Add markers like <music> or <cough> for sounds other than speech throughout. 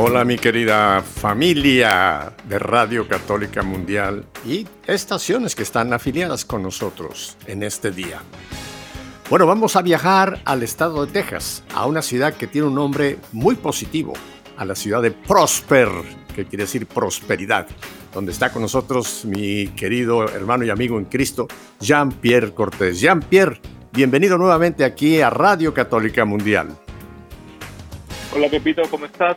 Hola mi querida familia de Radio Católica Mundial y estaciones que están afiliadas con nosotros en este día. Bueno, vamos a viajar al estado de Texas, a una ciudad que tiene un nombre muy positivo, a la ciudad de Prosper, que quiere decir prosperidad, donde está con nosotros mi querido hermano y amigo en Cristo, Jean-Pierre Cortés. Jean-Pierre, bienvenido nuevamente aquí a Radio Católica Mundial. Hola Pepito, ¿cómo estás?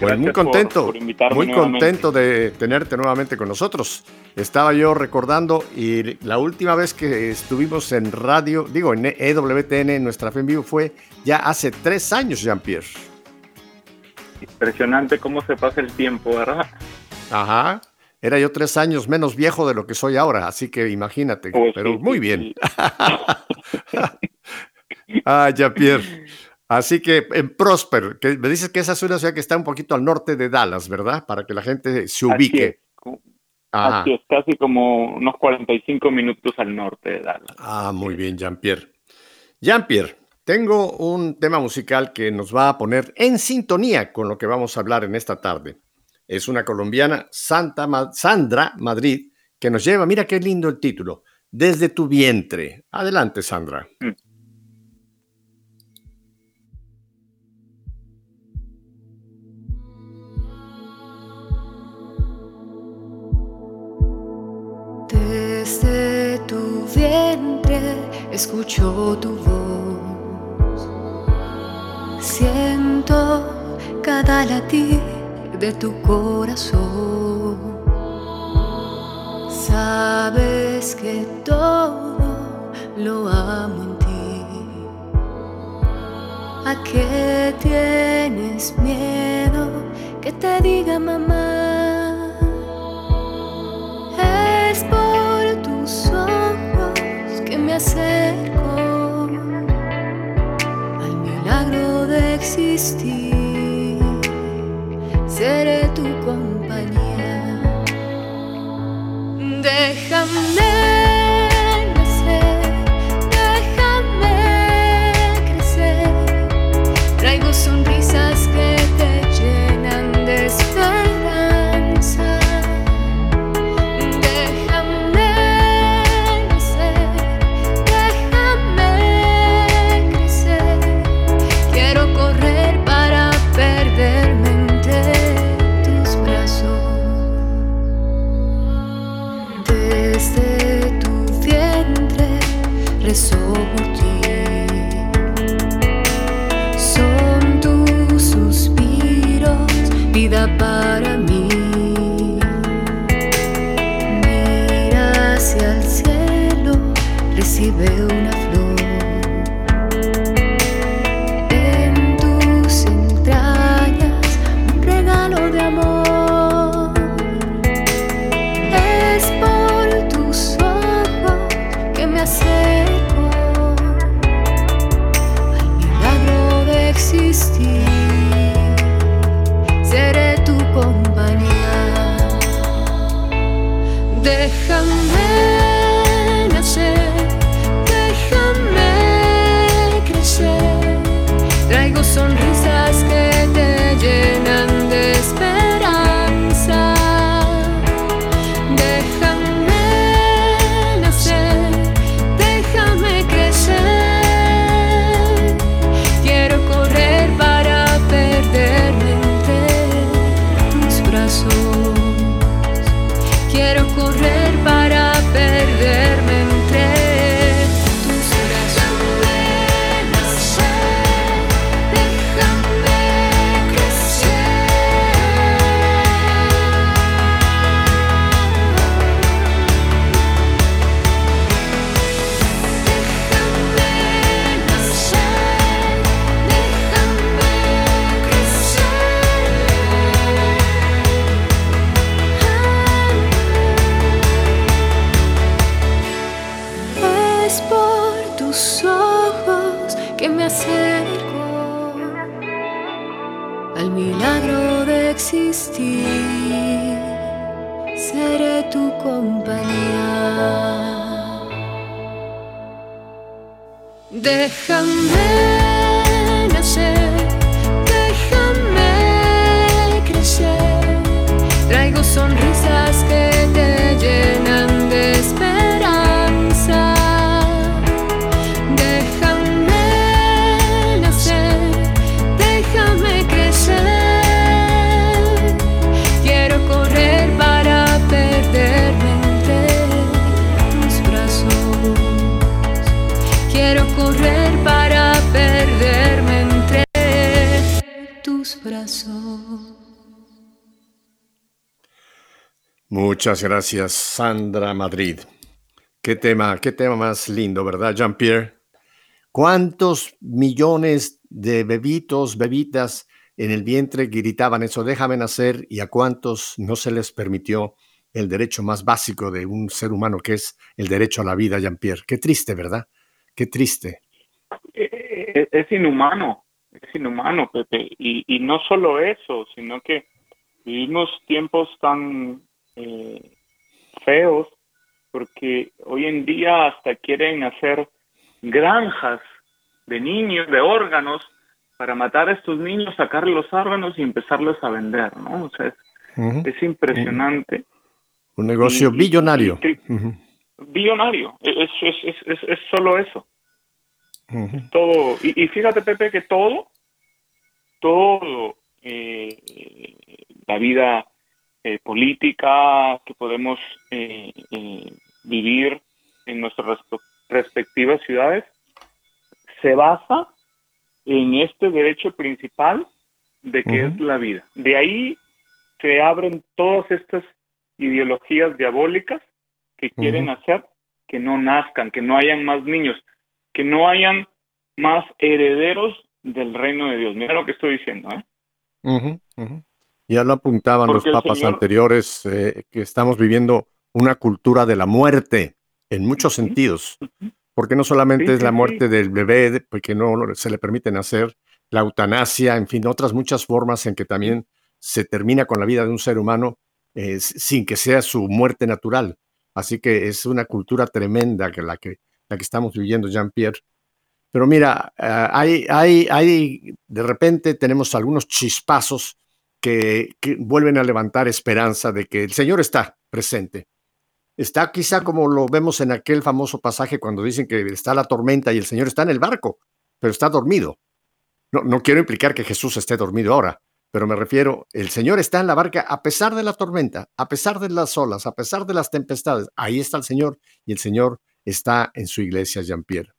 Pues muy contento, muy contento de tenerte nuevamente con nosotros. Estaba yo recordando y la última vez que estuvimos en radio, digo en EWTN, nuestra fe en vivo fue ya hace tres años, Jean-Pierre. Impresionante cómo se pasa el tiempo, ¿verdad? Ajá. Era yo tres años menos viejo de lo que soy ahora, así que imagínate. Oh, pero muy bien. <laughs> ah, Jean-Pierre. Así que en Prosper, que me dices que esa es una ciudad que está un poquito al norte de Dallas, ¿verdad? Para que la gente se ubique. Así es, casi como unos 45 minutos al norte de Dallas. Ah, muy bien, Jean-Pierre. Jean-Pierre, tengo un tema musical que nos va a poner en sintonía con lo que vamos a hablar en esta tarde. Es una colombiana, Santa Sandra Madrid, que nos lleva, mira qué lindo el título, Desde tu vientre. Adelante, Sandra. Mm. Tu vientre escucho tu voz. Siento cada latir de tu corazón. Sabes que todo lo amo en ti. ¿A qué tienes miedo que te diga mamá? Acerco al milagro de existir. Seré tu compañía. Déjame. Son tus suspiros vida para mí. Mira hacia el cielo, recibe. es por tus ojos que me acerco al milagro de existir. Seré tu compañía. Déjame nacer, déjame crecer. Traigo sonrisas. Muchas gracias, Sandra Madrid. Qué tema, qué tema más lindo, ¿verdad, Jean-Pierre? ¿Cuántos millones de bebitos, bebitas en el vientre gritaban eso, déjame nacer, y a cuántos no se les permitió el derecho más básico de un ser humano, que es el derecho a la vida, Jean-Pierre? Qué triste, ¿verdad? Qué triste. Eh, es inhumano, es inhumano, Pepe. Y, y no solo eso, sino que vivimos tiempos tan eh, feos, porque hoy en día hasta quieren hacer granjas de niños, de órganos, para matar a estos niños, sacarle los órganos y empezarlos a vender, ¿no? O sea, es, es impresionante. Un negocio Y- billonario. y- Billonario, es, es, es, es, es solo eso. todo y, y fíjate Pepe que todo todo eh, la vida eh, política que podemos eh, eh, vivir en nuestras respe- respectivas ciudades se basa en este derecho principal de que es la vida de ahí se abren todas estas ideologías diabólicas que quieren hacer que no nazcan, que no hayan más niños, que no hayan más herederos del reino de Dios. Mira lo que estoy diciendo, ¿eh? Ya lo apuntaban los Porque papas Señor- anteriores, eh, que estamos viviendo una cultura de la muerte en muchos sentidos, porque no solamente Sí, es la sí, muerte del bebé, porque no lo- se le permite nacer, la eutanasia, en fin, otras muchas formas en que también se termina con la vida de un ser humano eh, sin que sea su muerte natural. Así que es una cultura tremenda que la que, la que estamos viviendo, Jean-Pierre. Pero mira, ah, hay, hay, hay, de repente tenemos algunos chispazos que, que vuelven a levantar esperanza de que el Señor está presente. Está quizá como lo vemos en aquel famoso pasaje cuando dicen que está la tormenta y el Señor está en el barco, pero está dormido. No, no quiero implicar que Jesús esté dormido ahora, pero me refiero, el Señor está en la barca a pesar de la tormenta, a pesar de las olas, a pesar de las tempestades. Ahí está el Señor y el Señor está en su iglesia, Jean-Pierre.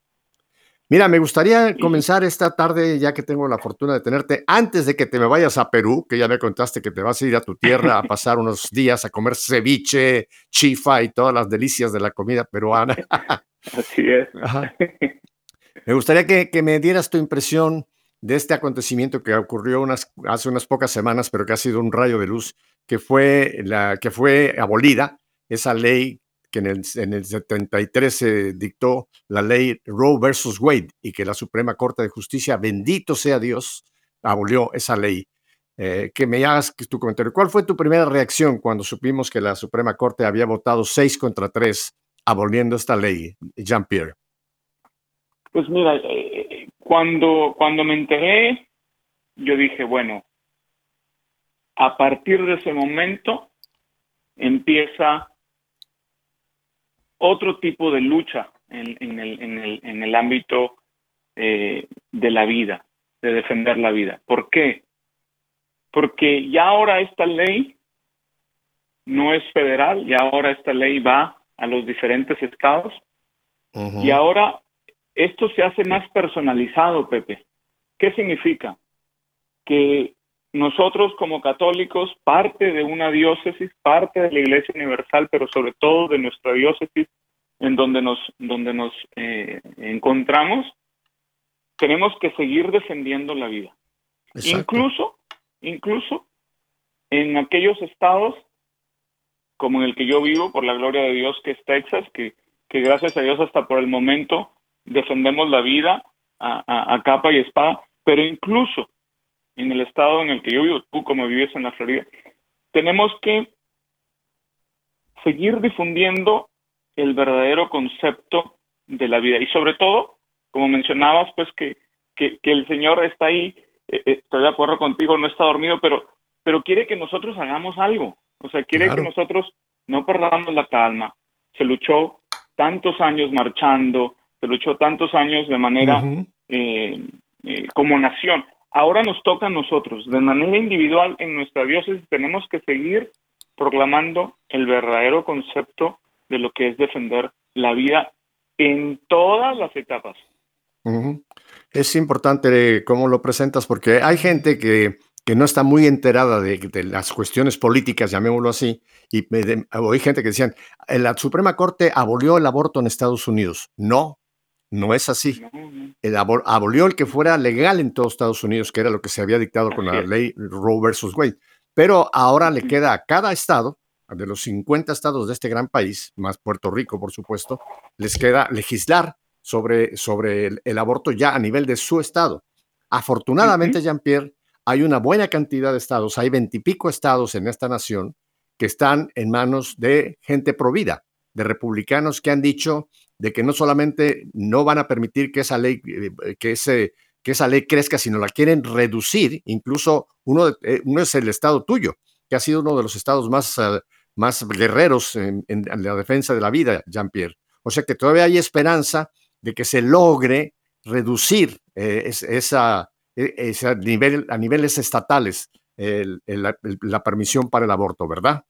Mira, me gustaría comenzar esta tarde, ya que tengo la fortuna de tenerte, antes de que te me vayas a Perú, que ya me contaste que te vas a ir a tu tierra a pasar unos días a comer ceviche, chifa y todas las delicias de la comida peruana. <laughs> Así es. Ajá. Me gustaría que, que me dieras tu impresión de este acontecimiento que ocurrió unas, hace unas pocas semanas, pero que ha sido un rayo de luz, que fue, la, que fue abolida esa ley que en el, en el 73 se dictó la ley Roe versus Wade y que la Suprema Corte de Justicia, bendito sea Dios, abolió esa ley. Eh, que me hagas tu comentario. ¿Cuál fue tu primera reacción cuando supimos que la Suprema Corte había votado 6 contra 3 aboliendo esta ley, Jean-Pierre? Pues mira, eh, cuando, cuando me enteré, yo dije, bueno, a partir de ese momento empieza otro tipo de lucha en, en el, en, el, en el ámbito eh, de la vida, de defender la vida. ¿Por qué? Porque ya ahora esta ley no es federal, ya ahora esta ley va a los diferentes estados y ahora esto se hace más personalizado, Pepe. ¿Qué significa? Que nosotros como católicos, parte de una diócesis, parte de la Iglesia Universal, pero sobre todo de nuestra diócesis en donde nos, donde nos eh, encontramos, tenemos que seguir defendiendo la vida. Exacto. Incluso, incluso en aquellos estados como en el que yo vivo, por la gloria de Dios, que es Texas, que, que gracias a Dios hasta por el momento defendemos la vida a, a- a capa y espada, pero incluso en el estado en el que yo vivo, tú como vives en la Florida, tenemos que seguir difundiendo el verdadero concepto de la vida y sobre todo, como mencionabas, pues que, que, el Señor está ahí, eh, eh, estoy de acuerdo contigo, no está dormido, pero, pero quiere que nosotros hagamos algo, o sea, quiere que nosotros no perdamos la calma. Se luchó tantos años marchando, se luchó tantos años de manera eh, como nación. Ahora nos toca a nosotros, de manera individual en nuestra diócesis, tenemos que seguir proclamando el verdadero concepto de lo que es defender la vida en todas las etapas. Es importante cómo lo presentas porque hay gente que, que no está muy enterada de, las cuestiones políticas, llamémoslo así, y hay gente que decían, la Suprema Corte abolió el aborto en Estados Unidos. No, no es así. El abolió el que fuera legal en todos Estados Unidos, que era lo que se había dictado con la ley Roe versus Wade. Pero ahora le queda a cada estado, de los 50 estados de este gran país, más Puerto Rico, por supuesto, les queda legislar sobre, sobre el, aborto ya a nivel de su estado. Afortunadamente, Jean-Pierre, hay una buena cantidad de estados, hay veintipico estados en esta nación que están en manos de gente provida, de republicanos que han dicho de que no solamente no van a permitir que esa ley, eh, que ese, que esa ley crezca, sino la quieren reducir. Incluso uno, eh, uno es el estado tuyo, que ha sido uno de los estados más, eh, más guerreros en, la defensa de la vida, Jean-Pierre. O sea que todavía hay esperanza de que se logre reducir esa, e, nivel, a niveles estatales la permisión para el aborto, ¿verdad?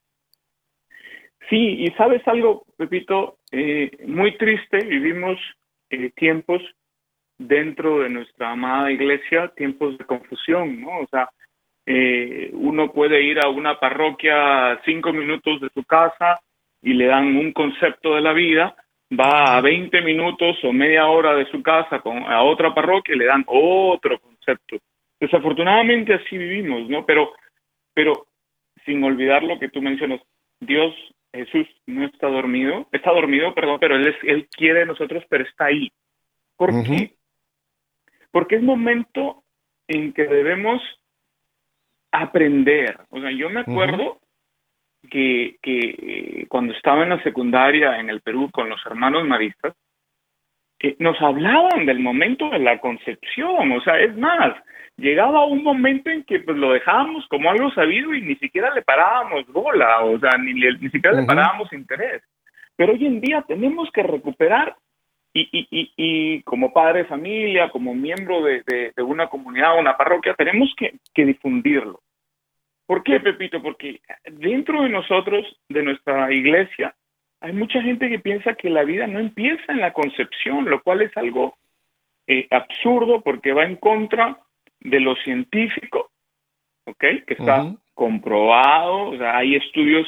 Sí, y sabes algo, Pepito, eh, muy triste, vivimos eh, tiempos dentro de nuestra amada iglesia, tiempos de confusión, ¿no? O sea, eh, uno puede ir a una parroquia cinco minutos de su casa y le dan un concepto de la vida, va a 20 minutos o media hora de su casa con, a otra parroquia y le dan otro concepto. Desafortunadamente así vivimos, ¿no? Pero, pero sin olvidar lo que tú mencionas, Dios Jesús no está dormido, está dormido, perdón, pero Él, es, él quiere de nosotros, pero está ahí. ¿Por qué? Porque es momento en que debemos aprender. O sea, yo me acuerdo que, que eh, cuando estaba en la secundaria en el Perú con los hermanos maristas, eh, nos hablaban del momento de la concepción. O sea, es más, llegaba un momento en que pues lo dejábamos como algo sabido y ni siquiera le parábamos bola, o sea, ni, ni siquiera le parábamos interés. Pero hoy en día tenemos que recuperar y, y, y, como padre de familia, como miembro de, de, una comunidad o una parroquia, tenemos que, que difundirlo. ¿Por qué, Pepito? Porque dentro de nosotros, de nuestra iglesia, hay mucha gente que piensa que la vida no empieza en la concepción, lo cual es algo eh, absurdo porque va en contra de lo científico, ¿ok? Que está comprobado, o sea, hay estudios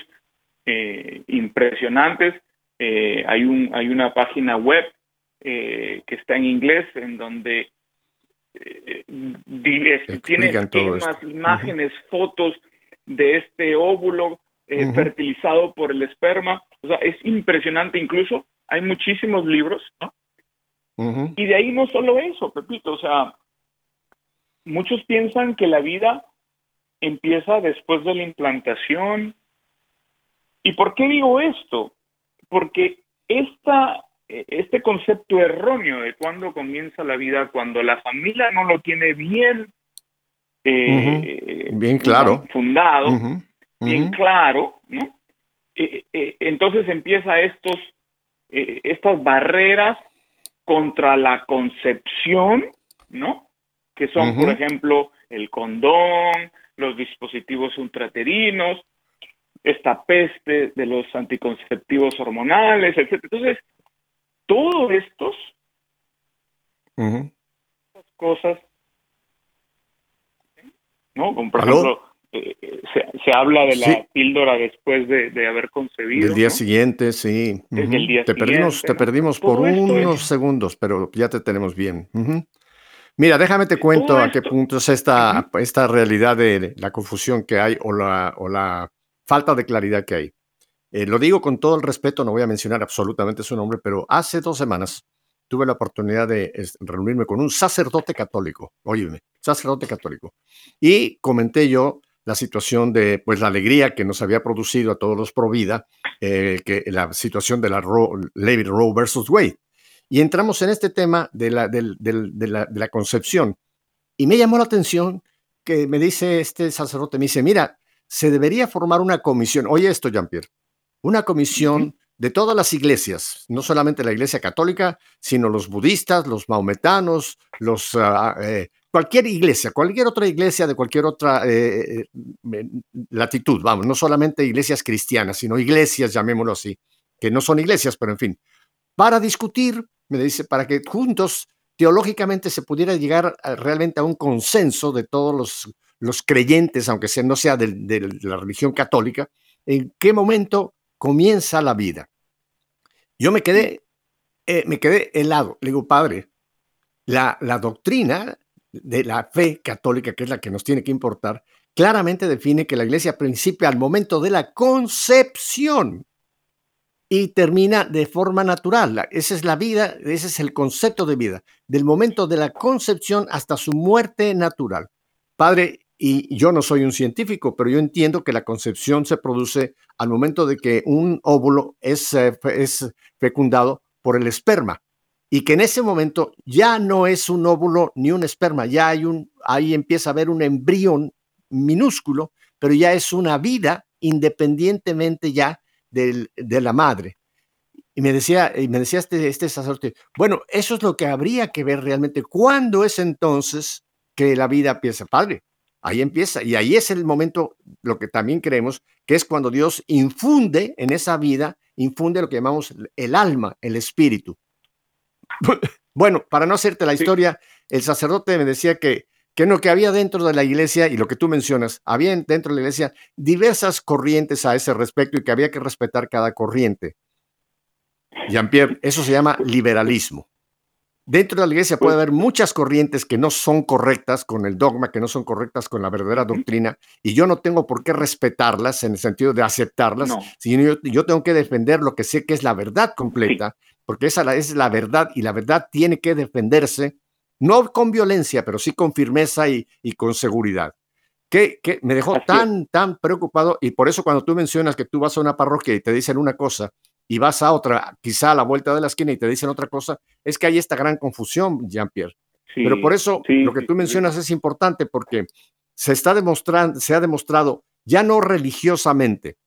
eh, impresionantes, eh, hay, un, hay una página web que está en inglés en donde tiene esquemas, imágenes, fotos de este óvulo fertilizado por el esperma, o sea, es impresionante, incluso hay muchísimos libros, ¿no? Y de ahí no solo eso, Pepito, o sea, muchos piensan que la vida empieza después de la implantación. ¿Y por qué digo esto? Porque esta, este concepto erróneo de cuándo comienza la vida, cuando la familia no lo tiene bien, eh, bien claro, fundado, bien claro, ¿no? Eh, eh, entonces empieza estos, estas barreras contra la concepción, ¿no? que son, por ejemplo, el condón, los dispositivos ultraterinos, esta peste de los anticonceptivos hormonales, etc. Entonces, todos estos cosas, ¿no? Como por ejemplo, eh, se, habla de la píldora después de, haber concebido. El día siguiente, sí. te perdimos, te perdimos por unos segundos, pero ya te tenemos bien. Mira, déjame te cuento a qué punto es esta, esta realidad de la confusión que hay o la, o la falta de claridad que hay. Eh, lo digo con todo el respeto, no voy a mencionar absolutamente su nombre, pero hace dos semanas tuve la oportunidad de reunirme con un sacerdote católico, óyeme, sacerdote católico, y comenté yo la situación de pues la alegría que nos había producido a todos los pro vida, eh, que la situación de la Roe, Levy Roe versus Wade. Y entramos en este tema de la, de, la, de la concepción. Y me llamó la atención que me dice este sacerdote, me dice, mira, se debería formar una comisión, oye esto, Jean-Pierre, una comisión de todas las iglesias, no solamente la iglesia católica, sino los budistas, los maometanos, los, ah, eh, cualquier iglesia, cualquier otra iglesia de cualquier otra eh, eh, eh, latitud, vamos, no solamente iglesias cristianas, sino iglesias, llamémoslo así, que no son iglesias, pero en fin, para discutir, me dice, para que juntos teológicamente se pudiera llegar realmente a un consenso de todos los, creyentes, aunque sea, no sea de, la religión católica, en qué momento comienza la vida. Yo me quedé, eh, me quedé helado. Le digo, padre, la, la doctrina de la fe católica, que es la que nos tiene que importar, claramente define que la iglesia principia al momento de la concepción y termina de forma natural. Esa es la vida, ese es el concepto de vida, del momento de la concepción hasta su muerte natural. Padre, y yo no soy un científico, pero yo entiendo que la concepción se produce al momento de que un óvulo es, eh, es fecundado por el esperma y que en ese momento ya no es un óvulo ni un esperma, ya hay un, ahí empieza a haber un embrión minúsculo, pero ya es una vida independientemente ya del- de la madre. Y me decía, y me decía este, este sacerdote, bueno, eso es lo que habría que ver realmente. ¿Cuándo es entonces que la vida empieza? Padre, ahí empieza. Y ahí es el momento, lo que también creemos, que es cuando Dios infunde en esa vida, infunde lo que llamamos el alma, el espíritu. <laughs> Bueno, para no hacerte la Sí. historia, el sacerdote me decía que, que no, que había dentro de la iglesia, y lo que tú mencionas, había dentro de la iglesia diversas corrientes a ese respecto y que había que respetar cada corriente. Jean-Pierre, eso se llama liberalismo. Dentro de la iglesia puede Pues- haber muchas corrientes que no son correctas con el dogma, que no son correctas con la verdadera doctrina, y yo no tengo por qué respetarlas en el sentido de aceptarlas, No. sino yo, yo tengo que defender lo que sé que es la verdad completa, porque esa es la verdad y la verdad tiene que defenderse, no con violencia, pero sí con firmeza y, y con seguridad. Que, que me dejó Así es. tan, tan preocupado y por eso cuando tú mencionas que tú vas a una parroquia y te dicen una cosa y vas a otra, quizá a la vuelta de la esquina y te dicen otra cosa, es que hay esta gran confusión, Jean-Pierre. Sí, Pero por eso sí, lo que tú sí. mencionas es importante porque se está demostrando, se ha demostrado ya no religiosamente,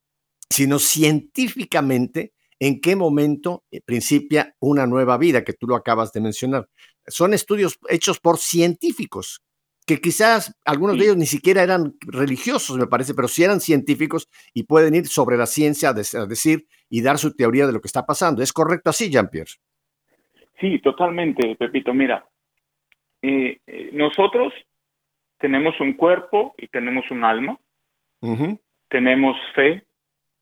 sino científicamente en qué momento eh, principia una nueva vida, que tú lo acabas de mencionar. Son estudios hechos por científicos, que quizás algunos de ellos ni siquiera eran religiosos, me parece, pero sí eran científicos y pueden ir sobre la ciencia a decir y dar su teoría de lo que está pasando. ¿Es correcto así, Jean-Pierre? Sí, totalmente, Pepito. Mira, eh, eh, nosotros tenemos un cuerpo y tenemos un alma, tenemos fe,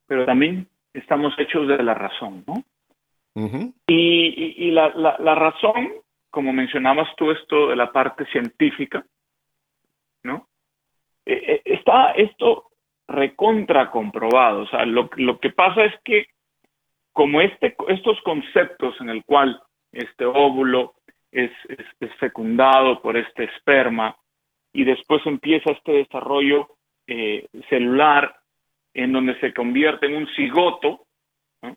pero también estamos hechos de la razón, ¿no? Y, y- y la, la- la razón, como mencionabas tú esto de la parte científica, ¿no? Eh, está esto recontra comprobado. O sea, lo, lo que pasa es que como este, estos conceptos en el cual este óvulo es, es- es fecundado por este esperma y después empieza este desarrollo eh, celular en donde se convierte en un cigoto, ¿no?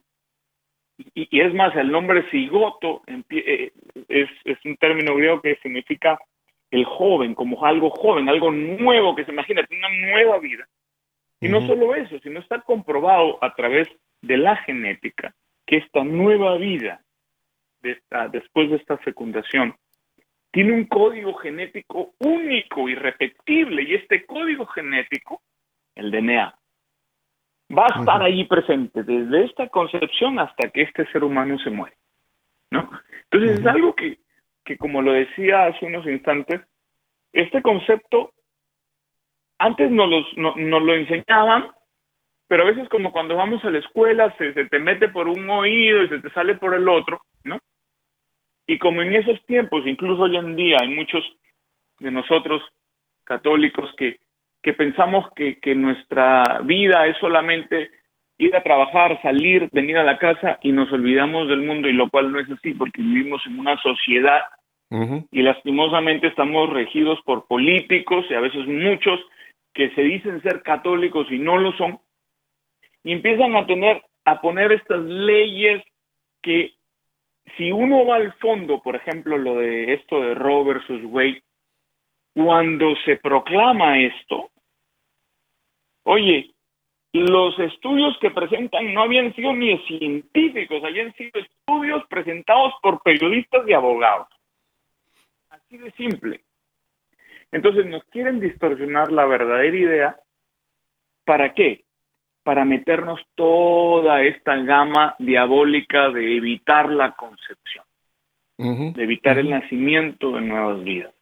y, y es más, el nombre cigoto eh, es, es un término griego que significa el joven, como algo joven, algo nuevo, que se imagina, una nueva vida. Y no solo eso, sino está comprobado a través de la genética que esta nueva vida, de esta- después de esta fecundación, tiene un código genético único, irrepetible, y este código genético, el DNA, va a estar allí presente desde esta concepción hasta que este ser humano se muere. ¿no? Entonces es algo que, que, como lo decía hace unos instantes, este concepto antes nos, los, no- nos lo enseñaban, pero a veces como cuando vamos a la escuela se, se te mete por un oído y se te sale por el otro, ¿no? Y como en esos tiempos, incluso hoy en día, hay muchos de nosotros católicos que, que pensamos que, que nuestra vida es solamente ir a trabajar, salir, venir a la casa y nos olvidamos del mundo y lo cual no es así porque vivimos en una sociedad y lastimosamente estamos regidos por políticos y a veces muchos que se dicen ser católicos y no lo son y empiezan a tener a poner estas leyes que si uno va al fondo, por ejemplo, lo de esto de Roe versus Wade, cuando se proclama esto, oye, los estudios que presentan no habían sido ni científicos, habían sido estudios presentados por periodistas y abogados. Así de simple. Entonces nos quieren distorsionar la verdadera idea. ¿Para qué? Para meternos toda esta gama diabólica de evitar la concepción, de evitar el nacimiento de nuevas vidas.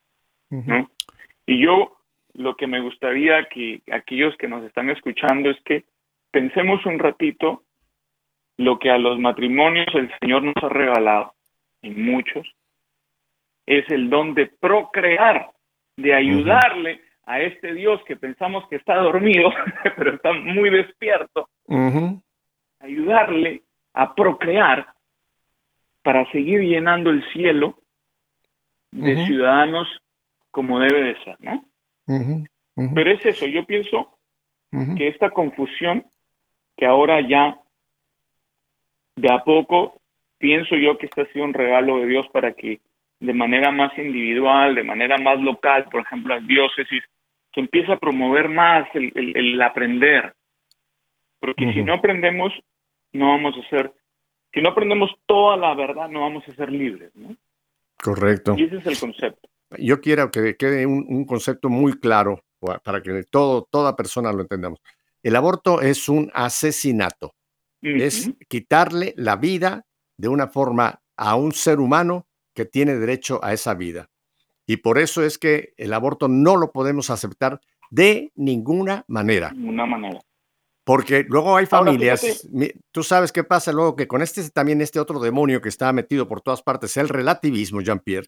Y yo lo que me gustaría que aquellos que nos están escuchando es que pensemos un ratito lo que a los matrimonios el Señor nos ha regalado, y muchos, es el don de procrear, de ayudarle a este Dios que pensamos que está dormido, <laughs> pero está muy despierto, ayudarle a procrear para seguir llenando el cielo de ciudadanos como debe de ser, ¿no? Pero es eso, yo pienso que esta confusión que ahora ya de a poco pienso yo que este ha sido un regalo de Dios para que de manera más individual, de manera más local, por ejemplo, las diócesis, se empiece a promover más el, el- el aprender. Porque si no aprendemos, no vamos a ser, si no aprendemos toda la verdad, no vamos a ser libres, ¿no? Correcto. Y ese es el concepto. Yo quiero que quede un, un concepto muy claro pa- para que todo, toda persona lo entendamos. El aborto es un asesinato, es quitarle la vida de una forma a un ser humano que tiene derecho a esa vida. Y por eso es que el aborto no lo podemos aceptar de ninguna manera. de una manera. Porque luego hay familias, tú sabes qué pasa luego que con este también este otro demonio que está metido por todas partes, el relativismo, Jean-Pierre.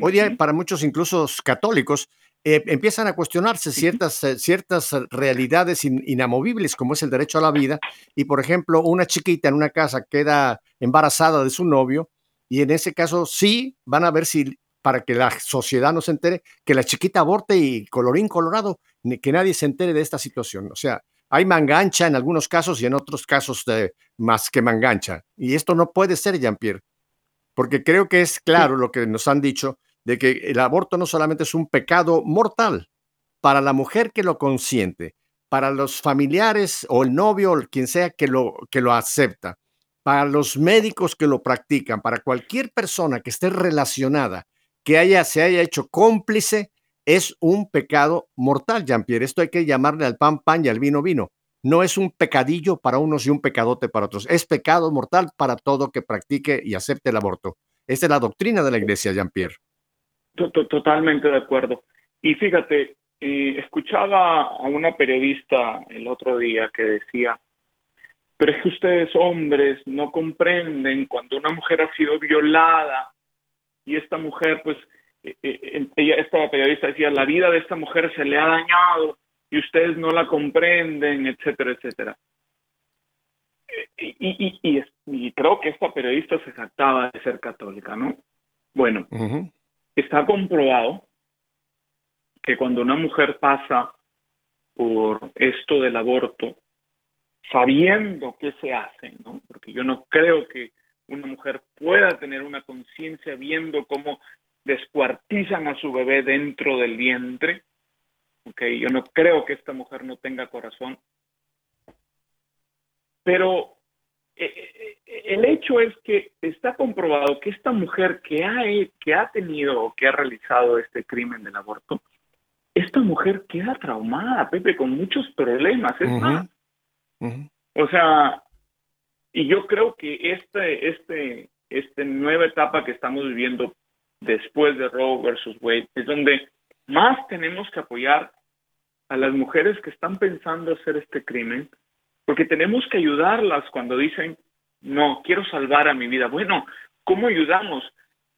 Hoy día para muchos, incluso católicos, eh, empiezan a cuestionarse ciertas, eh, ciertas realidades in- inamovibles, como es el derecho a la vida. Y, por ejemplo, una chiquita en una casa queda embarazada de su novio y en ese caso sí van a ver si, para que la sociedad no se entere, que la chiquita aborte y colorín colorado, ni que nadie se entere de esta situación. O sea, hay mangancha en algunos casos y en otros casos más que mangancha. Y esto no puede ser, Jean-Pierre porque creo que es claro lo que nos han dicho, de que el aborto no solamente es un pecado mortal para la mujer que lo consiente, para los familiares o el novio o quien sea que lo, que lo acepta, para los médicos que lo practican, para cualquier persona que esté relacionada, que haya, se haya hecho cómplice, es un pecado mortal, Jean-Pierre. Esto hay que llamarle al pan pan y al vino vino. No es un pecadillo para unos y un pecadote para otros. Es pecado mortal para todo que practique y acepte el aborto. Esta es la doctrina de la iglesia, Jean-Pierre. To- to- Totalmente de acuerdo. Y fíjate, eh, escuchaba a una periodista el otro día que decía, pero es que ustedes hombres no comprenden cuando una mujer ha sido violada y esta mujer, pues, eh, eh, ella, esta periodista decía, la vida de esta mujer se le ha dañado y ustedes no la comprenden, etcétera, etcétera. Eh, Y, y, y, creo que esta periodista se jactaba de ser católica, ¿no? Bueno, Ujú, está comprobado que cuando una mujer pasa por esto del aborto, sabiendo qué se hace, ¿no? Porque yo no creo que una mujer pueda tener una conciencia viendo cómo descuartizan a su bebé dentro del vientre. ¿ok? Yo no creo que esta mujer no tenga corazón. Pero eh, eh, el hecho es que está comprobado que esta mujer que ha, que ha tenido o que ha realizado este crimen del aborto, esta mujer queda traumada, Pepe, con muchos problemas. Es Ujú. más, ujú. o sea, y yo creo que este, este, esta nueva etapa que estamos viviendo después de Roe versus Wade es donde más tenemos que apoyar a las mujeres que están pensando hacer este crimen, porque tenemos que ayudarlas cuando dicen, no, quiero salvar a mi vida. Bueno, ¿cómo ayudamos?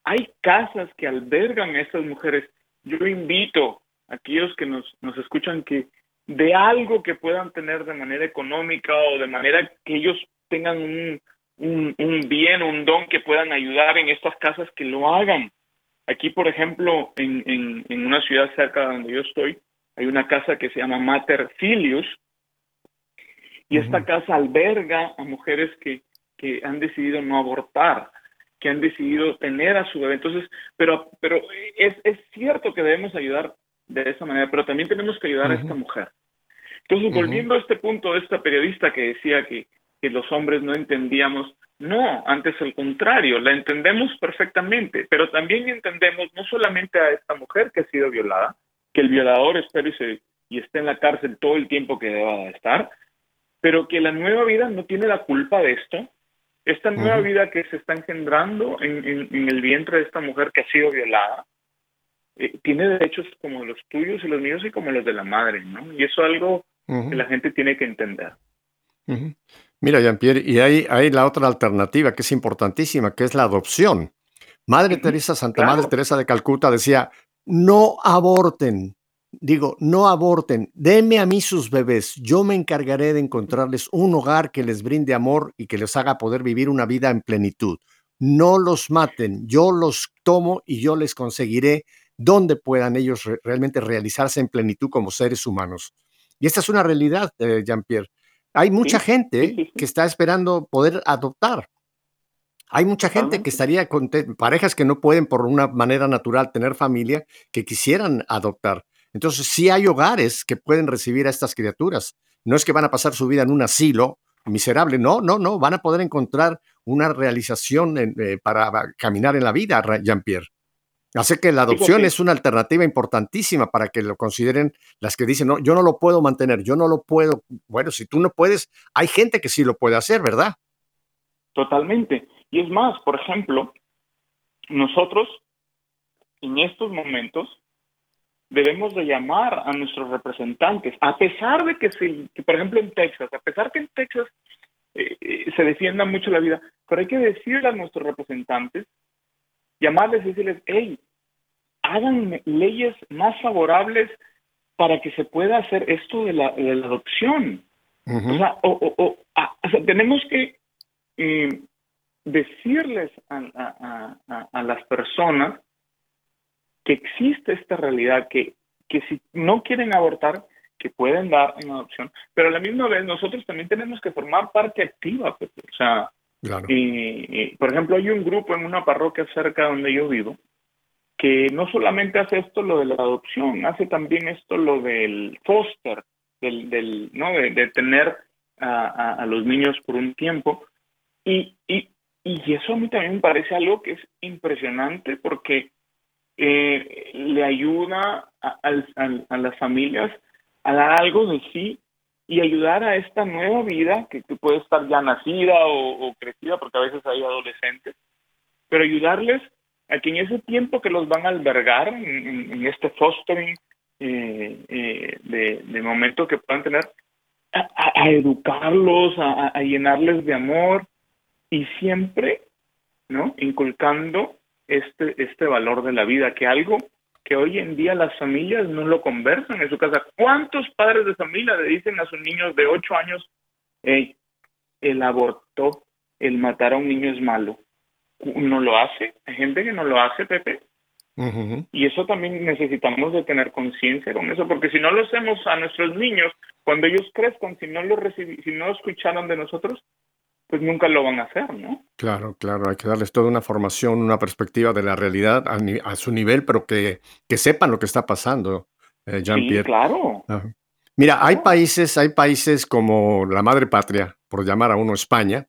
Hay casas que albergan a estas mujeres. Yo invito a aquellos que nos, nos escuchan que de algo que puedan tener de manera económica o de manera que ellos tengan un, un, un bien, un don que puedan ayudar en estas casas, que lo hagan. Aquí, por ejemplo, en, en, en una ciudad cerca de donde yo estoy, hay una casa que se llama Mater Filius, y esta casa alberga a mujeres que, que han decidido no abortar, que han decidido tener a su bebé. Entonces, pero, pero es, es cierto que debemos ayudar de esa manera, pero también tenemos que ayudar a esta mujer. Entonces, volviendo a este punto de esta periodista que decía que, que los hombres no entendíamos, no, antes el contrario, la entendemos perfectamente, pero también entendemos no solamente a esta mujer que ha sido violada, que el violador espera y, se, y esté en la cárcel todo el tiempo que deba de estar, pero que la nueva vida no tiene la culpa de esto. Esta nueva vida que se está engendrando en, en- en el vientre de esta mujer que ha sido violada, eh, tiene derechos como los tuyos y los míos y como los de la madre, ¿no? Y eso es algo que la gente tiene que entender. Ujú. Mira, Jean-Pierre, y hay, hay la otra alternativa que es importantísima, que es la adopción. Madre Teresa, Santa claro. Madre Teresa de Calcuta decía, no aborten, digo, no aborten, denme a mí sus bebés, yo me encargaré de encontrarles un hogar que les brinde amor y que les haga poder vivir una vida en plenitud. No los maten, yo los tomo y yo les conseguiré donde puedan ellos re- realmente realizarse en plenitud como seres humanos. Y esta es una realidad, eh, Jean-Pierre. Hay mucha Sí, gente sí, sí, sí. que está esperando poder adoptar. Hay mucha gente que estaría conten- parejas que no pueden por una manera natural tener familia, que quisieran adoptar. Entonces, sí hay hogares que pueden recibir a estas criaturas. No es que van a pasar su vida en un asilo miserable, no, no, no, van a poder encontrar una realización en- eh, para caminar en la vida, Jean-Pierre. Así que la adopción Fíjate. es una alternativa importantísima para que lo consideren las que dicen, no, yo no lo puedo mantener, yo no lo puedo. Bueno, si tú no puedes, hay gente que sí lo puede hacer, ¿verdad? Totalmente. Y es más, por ejemplo, nosotros en estos momentos debemos de llamar a nuestros representantes, a pesar de que, se, que, por ejemplo, en Texas, a pesar que en Texas eh, eh, se defienda mucho la vida, pero hay que decirle a nuestros representantes, llamarles y decirles, hey, hagan leyes más favorables para que se pueda hacer esto de la, de la adopción. Ujú. O sea, o- o- o- a- o sea, tenemos que eh, decirles a- a- a las personas que existe esta realidad, que, que si no quieren abortar, que pueden dar en adopción, pero a la misma vez nosotros también tenemos que formar parte activa. pues, o sea, Claro. y, y, por ejemplo, hay un grupo en una parroquia cerca donde yo vivo que no solamente hace esto lo de la adopción, hace también esto lo del foster, del, del ¿no? de, de tener a, a- a los niños por un tiempo. Y, y, y eso a mí también me parece algo que es impresionante porque eh, le ayuda a, a las familias a dar algo de sí y ayudar a esta nueva vida que, puede estar ya nacida o, o crecida, porque a veces hay adolescentes, pero ayudarles a que en ese tiempo que los van a albergar, en, en- en este fostering eh, eh, de, de momento que puedan tener, a, a- a educarlos, a- a llenarles de amor y siempre, ¿no? Inculcando este, este valor de la vida, que algo que hoy en día las familias no lo conversan en su casa. ¿Cuántos padres de familia le dicen a sus niños de 8 años, hey, el aborto, el matar a un niño es malo? No lo hace, hay gente que no lo hace, Pepe, y eso también necesitamos de tener conciencia con eso, porque si no lo hacemos a nuestros niños, cuando ellos crezcan, si no lo si no escucharon de nosotros, pues nunca lo van a hacer, ¿no? Claro, claro, hay que darles toda una formación, una perspectiva de la realidad a, ni- a su nivel, pero que, que sepan lo que está pasando, eh, Sí, Jean-Pierre. claro. Ajá. Mira, hay países, hay países como la madre patria, por llamar a uno España,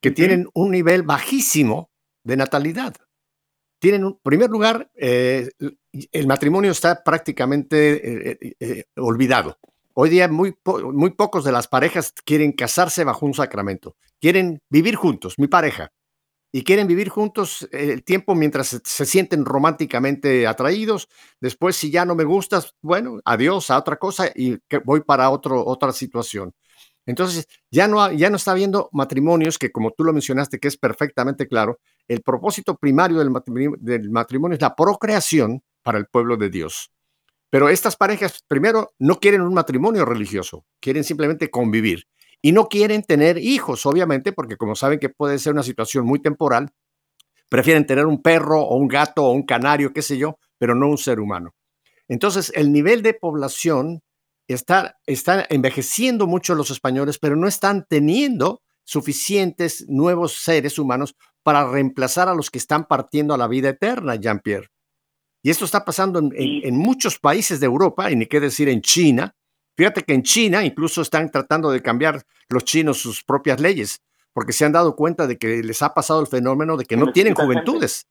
que tienen un nivel bajísimo de natalidad. Tienen, en primer lugar, eh, el matrimonio está prácticamente eh, olvidado. Hoy día muy, po- muy pocos de las parejas quieren casarse bajo un sacramento. Quieren vivir juntos, mi pareja. Y quieren vivir juntos eh, el tiempo mientras se, sienten románticamente atraídos. Después, si ya no me gustas, bueno, adiós a otra cosa y voy para otro, otra situación. Entonces, ya no, ya no está habiendo matrimonios que, como tú lo mencionaste, que es perfectamente claro, el propósito primario del matrimonio es la procreación para el pueblo de Dios. Pero estas parejas, primero, no quieren un matrimonio religioso, quieren simplemente convivir. Y no quieren tener hijos, obviamente, porque como saben que puede ser una situación muy temporal, prefieren tener un perro o un gato o un canario, qué sé yo, pero no un ser humano. Entonces, el nivel de población está, está envejeciendo mucho los españoles, pero no están teniendo suficientes nuevos seres humanos para reemplazar a los que están partiendo a la vida eterna, Jean-Pierre. Y esto está pasando en, muchos países de Europa, y ni qué decir en China. Fíjate que en China incluso están tratando de cambiar los chinos sus propias leyes, porque se han dado cuenta de que les ha pasado el fenómeno de que no tienen juventudes.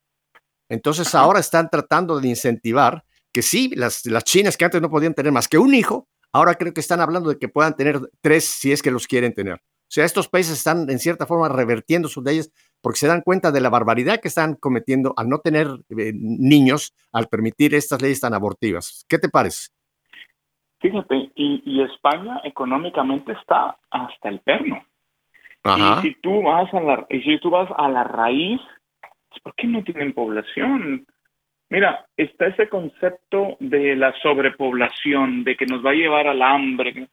Entonces ahora están tratando de incentivar que sí, las, las chinas que antes no podían tener más que un hijo, ahora creo que están hablando de que puedan tener tres si es que los quieren tener. O sea, estos países están en cierta forma revertiendo sus leyes porque se dan cuenta de la barbaridad que están cometiendo al no tener eh, niños, al permitir estas leyes tan abortivas. ¿Qué te parece? Fíjate, y, España económicamente está hasta el perno. Y si tú vas a la, y si tú vas a la raíz, ¿por qué no tienen población? Mira, está ese concepto de la sobrepoblación, de que nos va a llevar al hambre.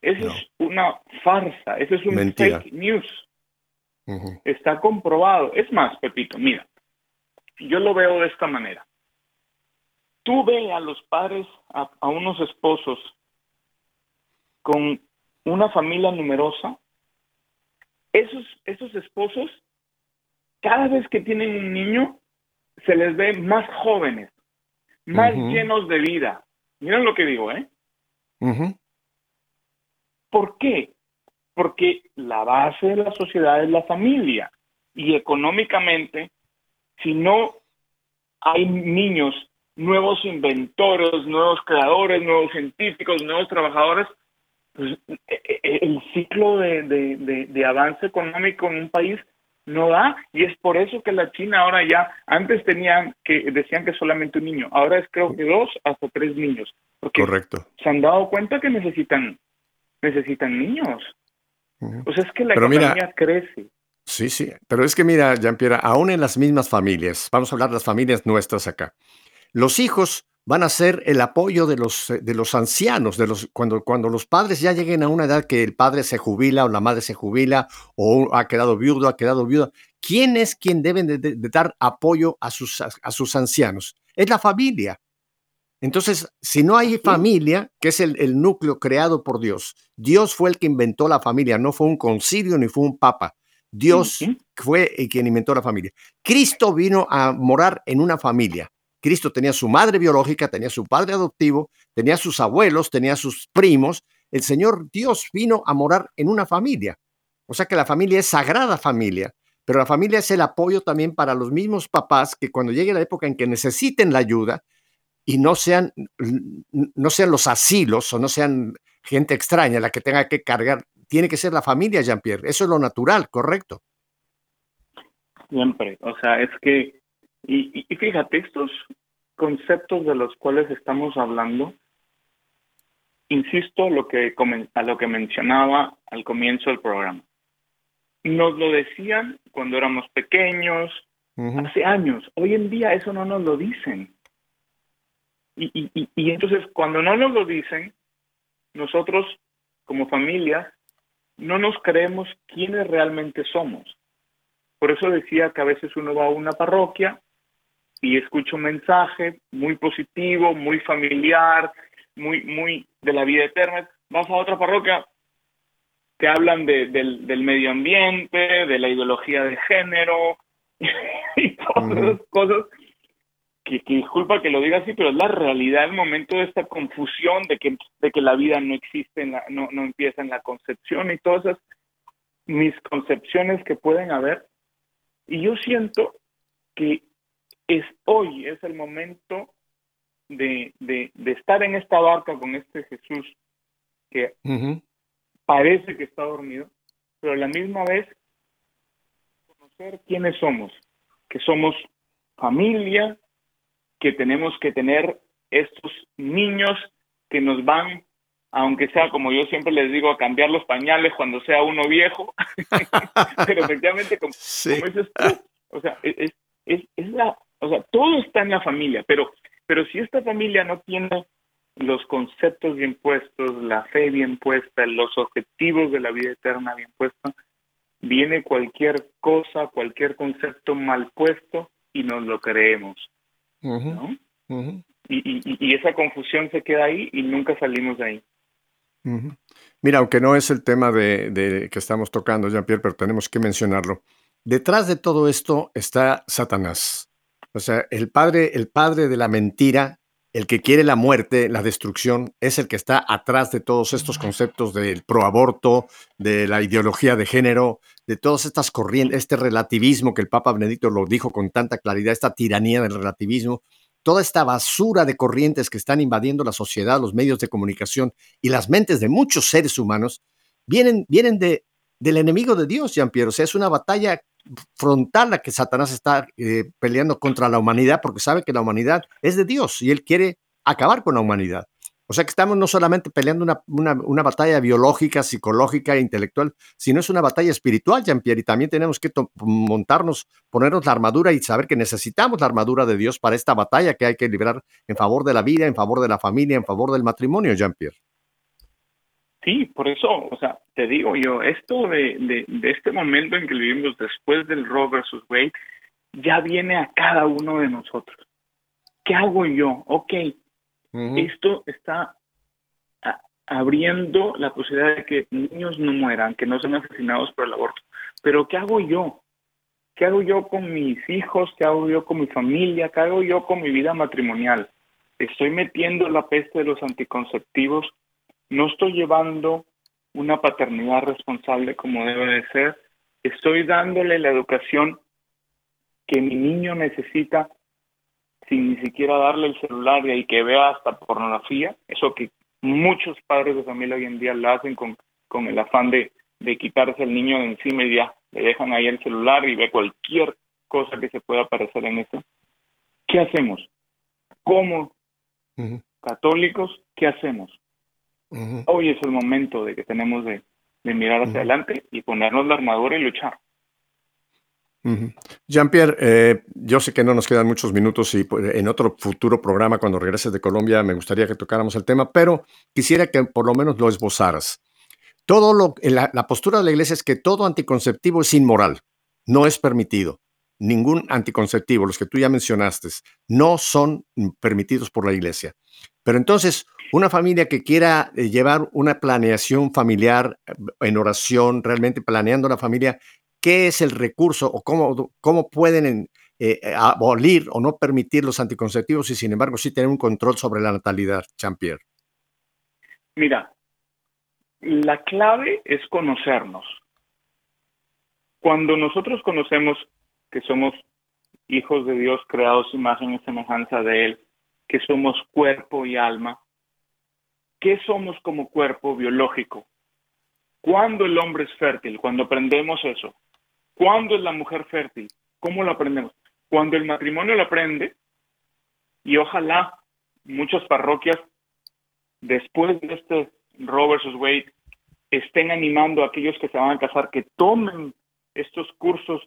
Eso es una farsa, eso es un fake news. Está comprobado. Es más, Pepito, mira, yo lo veo de esta manera. Tú ve a los padres, a, unos esposos con una familia numerosa, esos, esos esposos, cada vez que tienen un niño, se les ve más jóvenes, más llenos de vida. Miren lo que digo, ¿eh? ¿Por qué? porque la base de la sociedad es la familia y económicamente, si no hay niños, nuevos inventores, nuevos creadores, nuevos científicos, nuevos trabajadores, pues e, e, el ciclo de, avance económico en un país no da y es por eso que la China ahora ya antes tenían que decían que solamente un niño ahora es creo que dos hasta tres niños porque Correcto. se han dado cuenta que necesitan necesitan niños o sea, es que la economía crece. Sí, sí, pero es que mira, Jean-Pierre, aún en las mismas familias, vamos a hablar de las familias nuestras acá, los hijos van a ser el apoyo de los, de los ancianos, de los, cuando, cuando los padres ya lleguen a una edad que el padre se jubila o la madre se jubila o ha quedado viudo, ha quedado viuda, ¿quién es quien debe de, dar apoyo a sus, a sus ancianos? Es la familia. Entonces, si no hay familia, que es el, núcleo creado por Dios, Dios fue el que inventó la familia, no fue un concilio ni fue un papa. Dios fue el quien inventó la familia. Cristo vino a morar en una familia. Cristo tenía su madre biológica, tenía su padre adoptivo, tenía sus abuelos, tenía sus primos. El Señor Dios vino a morar en una familia. O sea que la familia es sagrada familia, pero la familia es el apoyo también para los mismos papás que cuando llegue la época en que necesiten la ayuda, y no sean, no sean los asilos o no sean gente extraña la que tenga que cargar. Tiene que ser la familia, Jean-Pierre. Eso es lo natural, ¿correcto? Siempre. O sea, es que, y, fíjate, estos conceptos de los cuales estamos hablando, insisto lo que, a lo que mencionaba al comienzo del programa. Nos lo decían cuando éramos pequeños, hace años. Hoy en día eso no nos lo dicen. Y, y, entonces cuando no nos lo dicen, nosotros como familia no nos creemos quiénes realmente somos. Por eso decía que a veces uno va a una parroquia y escucha un mensaje muy positivo, muy familiar, muy, muy de la vida eterna. Vas a otra parroquia, te hablan de, del, del, medio ambiente, de la ideología de género <laughs> y todas esas cosas que, disculpa que lo diga así, pero es la realidad el momento de esta confusión de que, de que la vida no existe, en la, no, no empieza en la concepción y todas esas misconcepciones que pueden haber. Y yo siento que es hoy es el momento de, de, de estar en esta barca con este Jesús que parece que está dormido, pero a la misma vez conocer quiénes somos, que somos familia, que tenemos que tener estos niños que nos van, aunque sea como yo siempre les digo, a cambiar los pañales cuando sea uno viejo, <laughs> pero efectivamente, como, dices tú, o sea, es, es, es, la, o sea, todo está en la familia, pero, pero si esta familia no tiene los conceptos bien puestos, la fe bien puesta, los objetivos de la vida eterna bien puesta, viene cualquier cosa, cualquier concepto mal puesto y nos lo creemos. ¿no? y, y, y, esa confusión se queda ahí y nunca salimos de ahí. Mira, aunque no es el tema de, de que estamos tocando, Jean-Pierre, pero tenemos que mencionarlo. Detrás de todo esto está Satanás. O sea, el padre, el padre de la mentira, el que quiere la muerte, la destrucción, es el que está atrás de todos estos conceptos del proaborto, de la ideología de género, de todas estas corrientes, este relativismo que el Papa Benedicto lo dijo con tanta claridad, esta tiranía del relativismo, toda esta basura de corrientes que están invadiendo la sociedad, los medios de comunicación y las mentes de muchos seres humanos, vienen, vienen de, del enemigo de Dios, Jean-Pierre. O sea, es una batalla frontal la que Satanás está eh, peleando contra la humanidad porque sabe que la humanidad es de Dios y él quiere acabar con la humanidad. O sea que estamos no solamente peleando una, una, una batalla biológica, psicológica e intelectual, sino es una batalla espiritual, Jean-Pierre, y también tenemos que montarnos, ponernos la armadura y saber que necesitamos la armadura de Dios para esta batalla que hay que librar en favor de la vida, en favor de la familia, en favor del matrimonio, Jean-Pierre. Sí, por eso, o sea, te digo yo, esto de, de, de, este momento en que vivimos después del Roe versus Wade, ya viene a cada uno de nosotros. ¿Qué hago yo? Ok, uh -huh. esto está a, abriendo la posibilidad de que niños no mueran, que no sean asesinados por el aborto. Pero ¿qué hago yo? ¿Qué hago yo con mis hijos? ¿Qué hago yo con mi familia? ¿Qué hago yo con mi vida matrimonial? Estoy metiendo la peste de los anticonceptivos no estoy llevando una paternidad responsable como debe de ser, estoy dándole la educación que mi niño necesita sin ni siquiera darle el celular y que vea hasta pornografía, eso que muchos padres de familia hoy en día lo hacen con, con el afán de, de quitarse el niño de encima y ya le dejan ahí el celular y ve cualquier cosa que se pueda aparecer en eso. ¿Qué hacemos? Como uh -huh. católicos, ¿qué hacemos? Uh -huh. Hoy es el momento de que tenemos de, de mirar hacia uh -huh. adelante y ponernos la armadura y luchar. Uh -huh. Jean-Pierre, eh, yo sé que no nos quedan muchos minutos y pues, en otro futuro programa, cuando regreses de Colombia, me gustaría que tocáramos el tema, pero quisiera que por lo menos lo esbozaras. Todo lo, la, la postura de la iglesia es que todo anticonceptivo es inmoral, no es permitido. Ningún anticonceptivo, los que tú ya mencionaste, no son permitidos por la iglesia. Pero entonces, una familia que quiera eh, llevar una planeación familiar eh, en oración, realmente planeando la familia, ¿qué es el recurso o cómo, cómo pueden eh, abolir o no permitir los anticonceptivos y sin embargo sí tener un control sobre la natalidad, Jean-Pierre? Mira, la clave es conocernos. Cuando nosotros conocemos que somos hijos de Dios creados imagen y semejanza de Él, que somos cuerpo y alma, ¿qué somos como cuerpo biológico? ¿Cuándo el hombre es fértil? Cuando aprendemos eso. ¿Cuándo es la mujer fértil? ¿Cómo lo aprendemos? Cuando el matrimonio lo aprende, y ojalá muchas parroquias, después de este Roe versus Wade, estén animando a aquellos que se van a casar que tomen estos cursos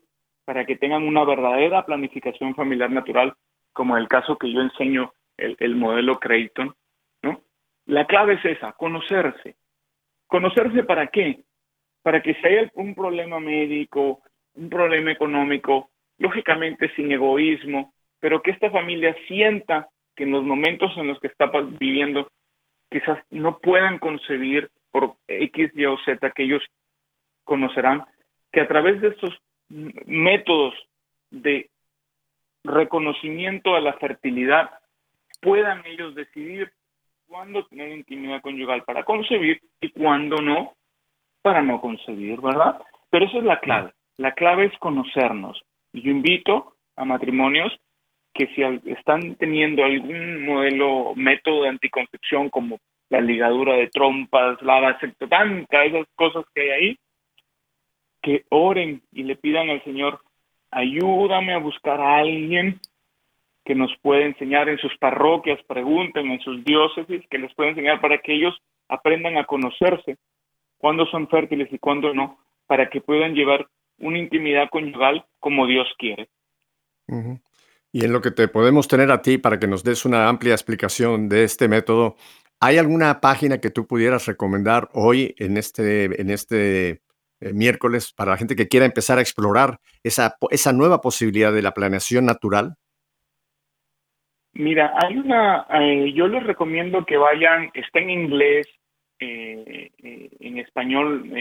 para que tengan una verdadera planificación familiar natural, como el caso que yo enseño, el, el modelo Creighton, ¿no? La clave es esa, conocerse. ¿Conocerse para qué? Para que si hay un problema médico, un problema económico, lógicamente sin egoísmo, pero que esta familia sienta que en los momentos en los que está viviendo quizás no puedan concebir por X, Y o Z que ellos conocerán, que a través de estos métodos de reconocimiento a la fertilidad puedan ellos decidir cuándo tener intimidad conyugal para concebir y cuándo no para no concebir, ¿verdad? Pero esa es la clave. La clave es conocernos. Y yo invito a matrimonios que si están teniendo algún modelo, método de anticoncepción como la ligadura de trompas, la vasectomía, esas cosas que hay ahí, que oren y le pidan al Señor, ayúdame a buscar a alguien que nos pueda enseñar en sus parroquias, pregunten en sus diócesis, que les pueda enseñar para que ellos aprendan a conocerse cuándo son fértiles y cuándo no, para que puedan llevar una intimidad conyugal como Dios quiere. Y en lo que te podemos tener a ti para que nos des una amplia explicación de este método, ¿Hay alguna página que tú pudieras recomendar hoy en este, en este eh, miércoles para la gente que quiera empezar a explorar esa, esa nueva posibilidad de la planeación natural? Mira, hay una, eh, yo les recomiendo que vayan, está en inglés, eh, en español,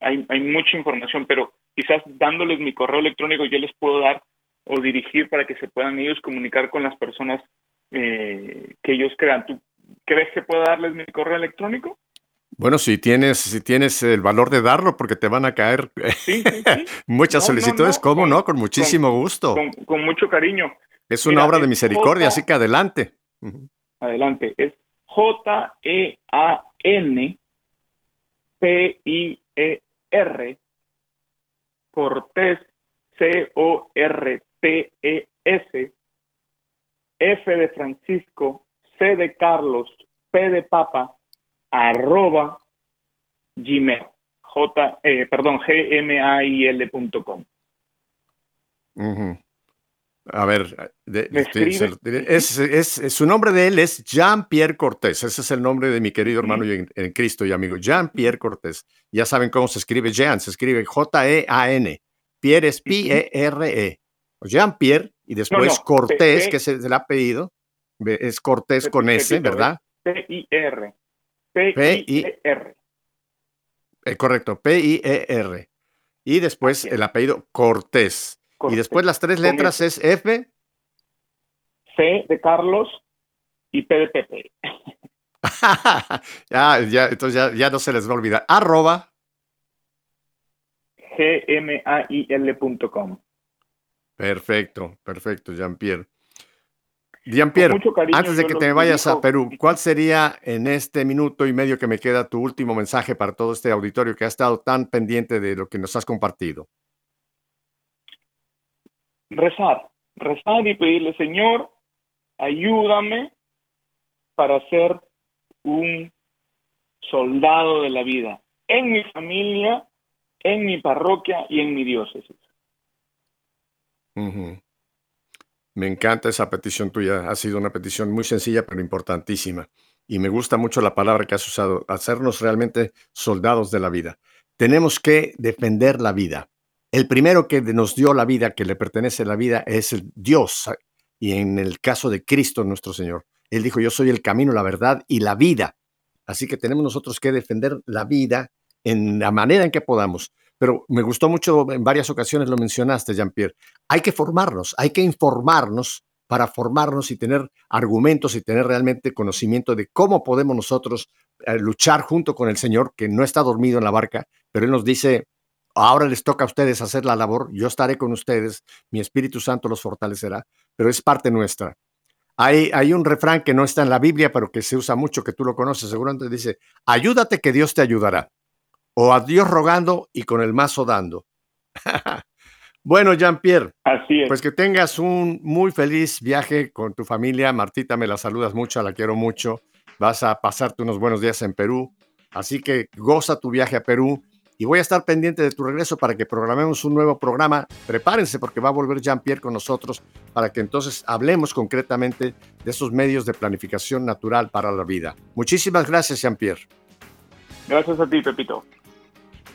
hay, hay mucha información, pero quizás dándoles mi correo electrónico yo les puedo dar o dirigir para que se puedan ellos comunicar con las personas que ellos crean. ¿Tú crees que puedo darles mi correo electrónico? Bueno, si tienes, si tienes el valor de darlo, porque te van a caer <laughs> muchas solicitudes, ¿cómo no? Con muchísimo gusto. Con, mucho cariño. Es una obra de misericordia, así que adelante. Adelante. Es J-E-A-N P-I-E-R Cortés C-O-R-T-E-S F de Francisco C de Carlos P de Papa arroba gmail, j, eh, perdón, gmail.com. A ver, es, su nombre de él es Jean-Pierre Cortés. Ese es el nombre de mi querido hermano en, Cristo y amigo. Jean-Pierre Cortés. Ya saben cómo se escribe Jean. Se escribe J-E-A-N. Pierre es P-E-R-E. E. Jean-Pierre y después Cortés, que es el, apellido. Es Cortés con S, ¿verdad? P-I-R. P-I-E-R. Eh, correcto, P-I-E-R. Y después el apellido Cortés. Y después las tres letras es F. C de Carlos y P de Pepe. <laughs> ya, ya, entonces ya, no se les va a olvidar. Arroba. gmail.com. Perfecto, perfecto, Jean-Pierre. Jean-Pierre, antes de que te vayas a Perú, ¿cuál sería en este minuto y medio que me queda tu último mensaje para todo este auditorio que ha estado tan pendiente de lo que nos has compartido? Rezar, rezar y pedirle, Señor, ayúdame para ser un soldado de la vida en mi familia, en mi parroquia y en mi diócesis. Me encanta esa petición tuya. Ha sido una petición muy sencilla, pero importantísima. Y me gusta mucho la palabra que has usado, hacernos realmente soldados de la vida. Tenemos que defender la vida. El primero que nos dio la vida, que le pertenece la vida, es el Dios. Y en el caso de Cristo nuestro Señor, Él dijo, yo soy el camino, la verdad y la vida. Así que tenemos nosotros que defender la vida en la manera en que podamos pero me gustó mucho, en varias ocasiones lo mencionaste, Jean-Pierre, hay que formarnos, hay que informarnos para formarnos y tener argumentos y tener realmente conocimiento de cómo podemos nosotros eh, luchar junto con el Señor, que no está dormido en la barca, pero Él nos dice, ahora les toca a ustedes hacer la labor, yo estaré con ustedes, mi Espíritu Santo los fortalecerá, pero es parte nuestra. Hay, hay un refrán que no está en la Biblia, pero que se usa mucho, que tú lo conoces, seguramente dice, ayúdate que Dios te ayudará o a Dios rogando y con el mazo dando. <laughs> bueno, Jean-Pierre, pues que tengas un muy feliz viaje con tu familia. Martita, me la saludas mucho, la quiero mucho. Vas a pasarte unos buenos días en Perú. Así que goza tu viaje a Perú y voy a estar pendiente de tu regreso para que programemos un nuevo programa. Prepárense porque va a volver Jean-Pierre con nosotros para que entonces hablemos concretamente de esos medios de planificación natural para la vida. Muchísimas gracias, Jean-Pierre. Gracias a ti, Pepito.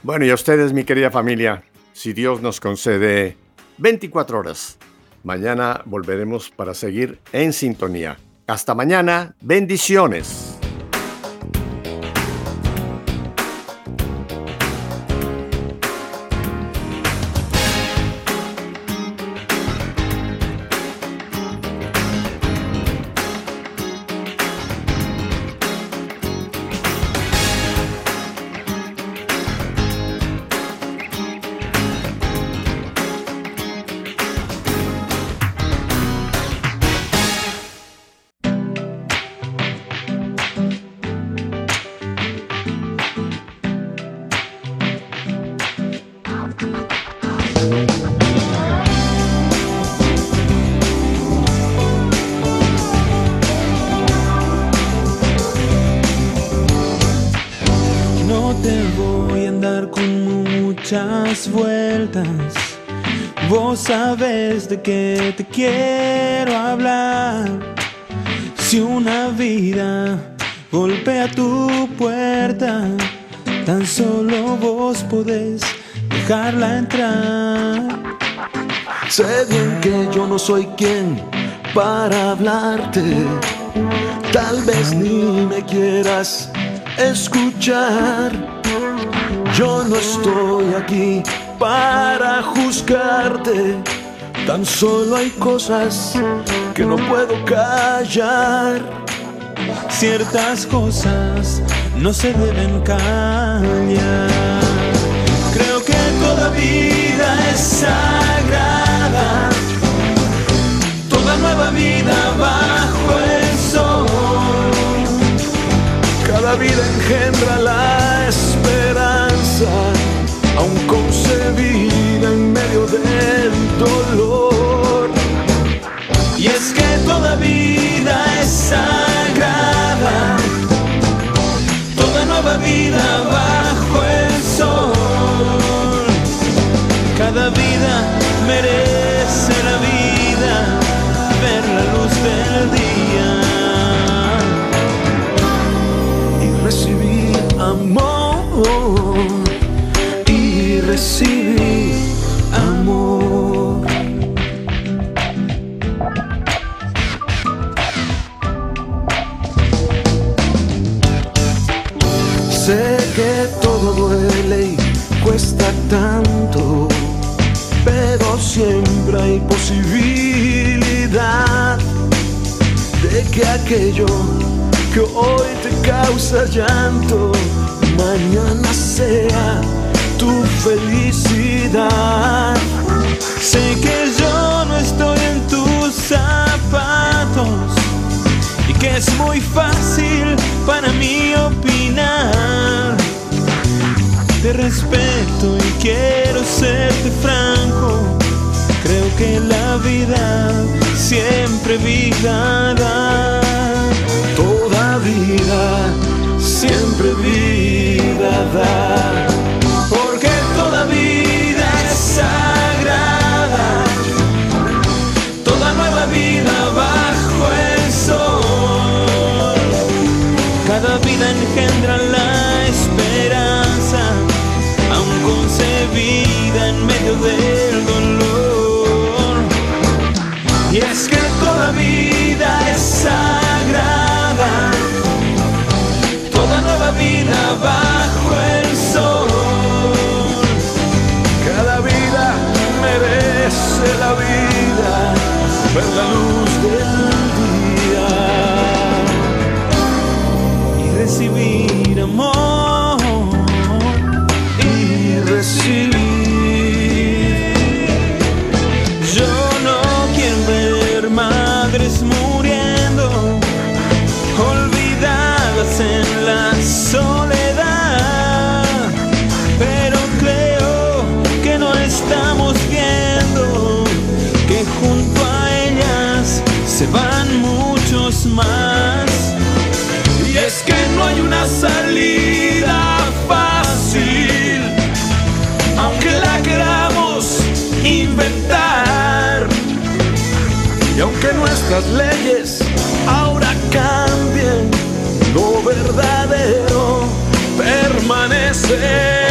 Bueno, y a ustedes, mi querida familia, si Dios nos concede 24 horas, mañana volveremos para seguir en sintonía. Hasta mañana, bendiciones. Sabes de qué te quiero hablar. Si una vida golpea tu puerta. Tan solo vos podés dejarla entrar. Sé bien que yo no soy quien para hablarte. Tal vez ni me quieras escuchar. Yo no estoy aquí para juzgarte. Tan solo hay cosas que no puedo callar. Ciertas cosas no se deben callar. Creo que toda vida es sagrada. Toda nueva vida bajo el sol. Cada vida engendra la esperanza, aún concebida en medio del dolor. Y es que toda vida es sagrada, toda nueva vida bajo el sol. Cada vida merece la vida, ver la luz del día. y recibir amor y recibir amor. Sé que todo duele y cuesta tanto, pero siempre hay posibilidad de que aquello que hoy te causa llanto, mañana sea tu felicidad. Sé que yo no estoy en tus zapatos y que es muy fácil para mí opinar. Te respeto y quiero serte franco. Creo que la vida siempre vida da. Toda vida siempre vida da. Porque toda vida es sagrada, la vida, ver la luz del día. y recibir amor y recibir. Yo no quiero ver madres muriendo, salida fácil, aunque la queramos inventar. Y aunque nuestras leyes ahora cambien, lo verdadero permanecerá.